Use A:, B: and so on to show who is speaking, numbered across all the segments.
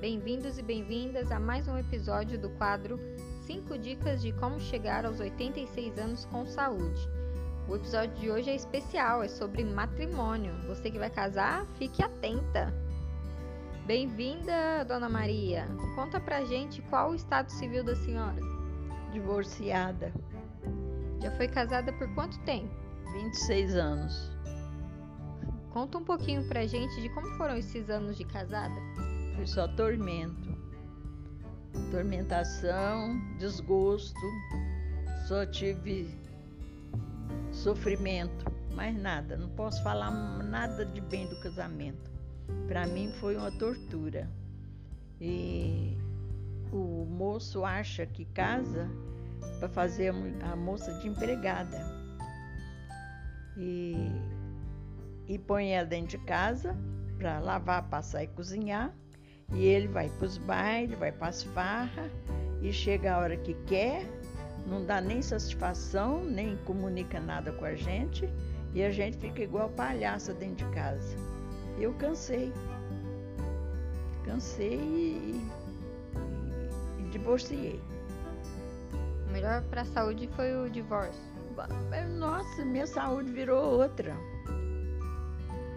A: Bem-vindos e bem-vindas a mais um episódio do quadro 5 dicas de como chegar aos 86 anos com saúde. O episódio de hoje é especial, é sobre matrimônio. Você que vai casar, fique atenta. Bem-vinda, Dona Maria. Conta pra gente qual o estado civil da senhora.
B: Divorciada,
A: Já foi casada por quanto tempo?
B: 26 anos.
A: Conta um pouquinho pra gente de como foram esses anos de casada.
B: Foi só tormento. Tormentação, desgosto. Só tive sofrimento, mais nada. Não posso falar nada de bem do casamento. Para mim foi uma tortura. E o moço acha que casa para fazer a moça de empregada. E, e põe ela dentro de casa para lavar, passar e cozinhar. E ele vai para os bailes, vai para as farras e chega a hora que quer, não dá nem satisfação, nem comunica nada com a gente e a gente fica igual palhaça dentro de casa. Eu cansei. Cansei e, e, e divorciei.
A: O melhor pra saúde foi o divórcio.
B: Nossa, minha saúde virou outra.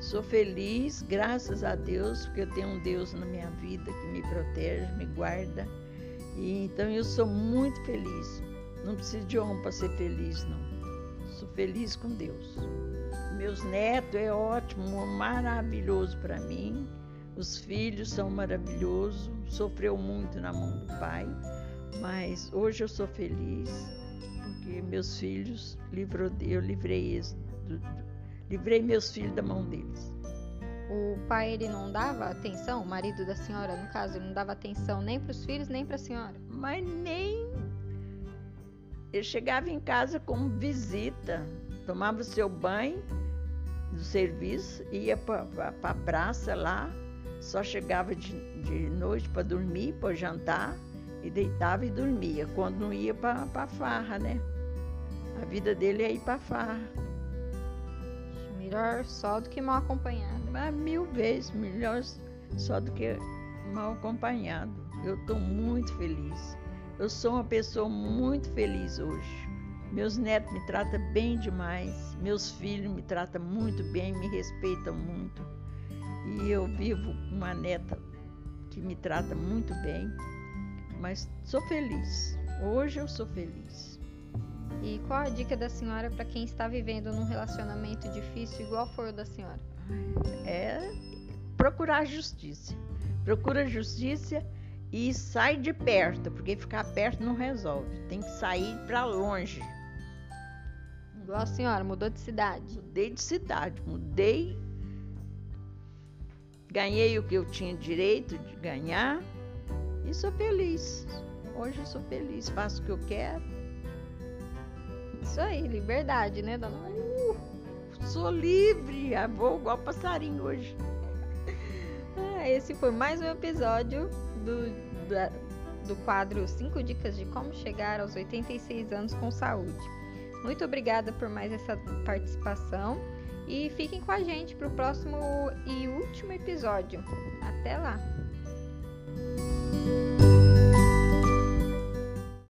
B: Sou feliz, graças a Deus, porque eu tenho um Deus na minha vida que me protege, me guarda. E então eu sou muito feliz. Não preciso de homem para ser feliz, não. Sou feliz com Deus. Meus netos é ótimo, maravilhoso para mim. Os filhos são maravilhosos. Sofreu muito na mão do pai, mas hoje eu sou feliz porque meus filhos livrou, eu livrei eles, do- do- livrei meus filhos da mão deles.
A: O pai ele não dava atenção, o marido da senhora, no caso, ele não dava atenção nem pros filhos nem pra senhora.
B: Mas nem ele chegava em casa como visita, tomava o seu banho do serviço, ia para a praça lá, só chegava de, de noite para dormir, para jantar, e deitava e dormia, quando não ia para a farra, né? A vida dele é ir para farra.
A: Melhor só do que mal acompanhada.
B: Mas mil vezes melhor só do que mal acompanhado. Eu estou muito feliz. Eu sou uma pessoa muito feliz hoje. Meus netos me tratam bem demais. Meus filhos me tratam muito bem, me respeitam muito. E eu vivo com uma neta que me trata muito bem. Mas sou feliz. Hoje eu sou feliz.
A: E qual a dica da senhora pra quem está vivendo num relacionamento difícil igual foi o da senhora?
B: é procurar justiça. Procura justiça e sai de perto, porque ficar perto não resolve. Tem que sair para longe.
A: Igual a senhora, mudou de cidade.
B: Mudei de cidade, mudei. Ganhei o que eu tinha direito de ganhar e sou feliz. Hoje eu sou feliz, faço o que eu quero.
A: Isso aí, liberdade, né, dona Maria?
B: Sou livre, ah, vou igual passarinho hoje.
A: Ah, esse foi mais um episódio do, do quadro 5 dicas de como chegar aos 86 anos com saúde. Muito obrigada por mais essa participação e fiquem com a gente para o próximo e último episódio. Até lá!